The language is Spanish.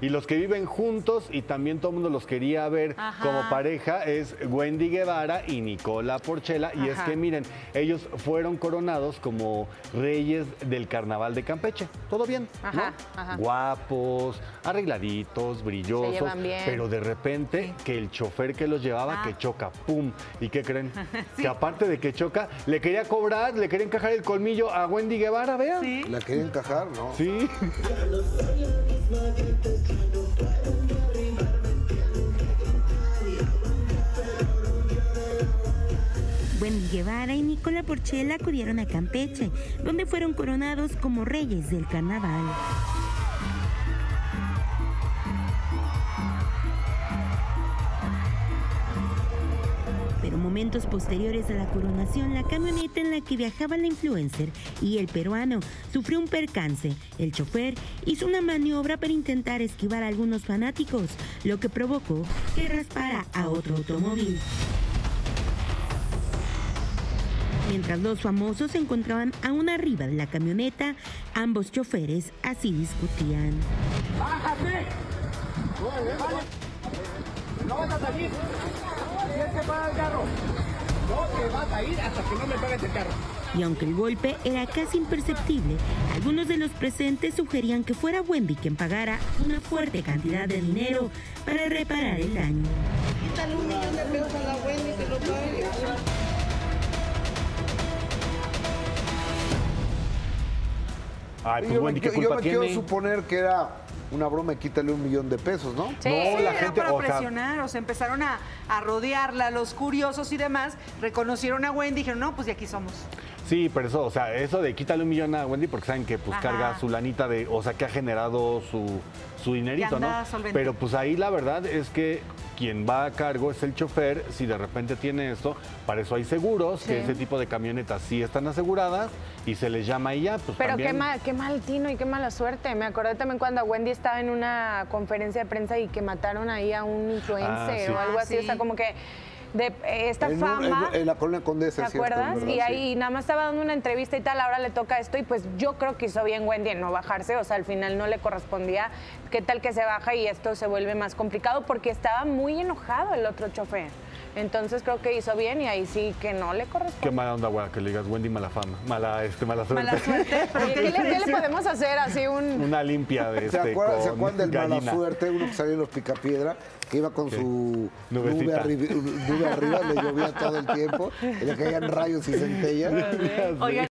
Y los que viven juntos y también todo el mundo los quería ver Ajá. como pareja es Wendy Guevara y Nicola Porchela. Y es Ajá. que miren, ellos fueron coronados como reyes del carnaval de Campeche. Todo bien, ¿no? Ajá. Guapos, arregladitos, brillosos. Pero de repente que el chofer que los llevaba Ah. que choca, ¡pum! ¿Y qué creen? Que aparte de que choca, le quería cobrar, le quería encajar el colmillo a Wendy Guevara, vean. Sí. ¿La quería encajar? No. Sí. Wendy Guevara y Nicola Porchela acudieron a Campeche, donde fueron coronados como reyes del carnaval. Pero momentos posteriores a la coronación, la camioneta en la que viajaba la influencer y el peruano sufrió un percance. El chofer hizo una maniobra para intentar esquivar a algunos fanáticos, lo que provocó que raspara a otro automóvil. Mientras los famosos se encontraban aún arriba de la camioneta, ambos choferes así discutían. ¡Bájate! No vas a salir. Tienes que pagar el carro. No te vas a ir hasta que no me pagues el carro. Y aunque el golpe era casi imperceptible, algunos de los presentes sugerían que fuera Wendy quien pagara una fuerte cantidad de dinero para reparar el daño. Quítale un millón de pesos a la Wendy que lo pague. Ay, pues yo, Wendy, me, ¿qué yo- yo culpa me quiero tiene? suponer que era una broma y quítale un millón de pesos, ¿no? Sí, No, sí, la era gente, para o sea- presionar, o sea, empezaron a, a rodearla, los curiosos y demás, reconocieron a Wendy y dijeron, no, pues de aquí somos. Sí, pero eso, o sea, eso de quítale un millón a Wendy porque saben que pues Ajá. carga su lanita de, o sea, que ha generado su, su dinerito, ¿no? solvente. Pero pues ahí la verdad es que quien va a cargo es el chofer, si de repente tiene esto, para eso hay seguros, que ese tipo de camionetas sí están aseguradas y se les llama y ya, pues Pero también. qué mal, qué mal tino y qué mala suerte. Me acordé también cuando Wendy estaba en una conferencia de prensa y que mataron ahí a un influencer Ah, sí. o algo Ah, así. O sea, como que de esta En, un- fama. en- en la colonia Condesa, ¿Te cierto, acuerdas? y sí. ahí nada más estaba dando una entrevista y tal, ahora le toca esto y pues yo creo que hizo bien Wendy en no bajarse, o sea, al final no le correspondía. ¿Qué tal que se baja y esto se vuelve más complicado? Porque estaba muy enojado el otro chofer. Entonces creo que hizo bien y ahí sí que no le Qué corresponde. mala onda, güey, que le digas Wendy mala fama, mala, este, mala suerte. Mala suerte, pero ¿qué ¿Qué, le, qué podemos hacer? Así un... Una limpia de ¿Se este acuerdan, ¿se acuerdan del mala suerte? Uno que salía en los Picapiedra, que iba con Sí. su nube, Nubecita. arri- nube arriba, le llovía todo el tiempo, y le caían rayos y centellas. Oigan,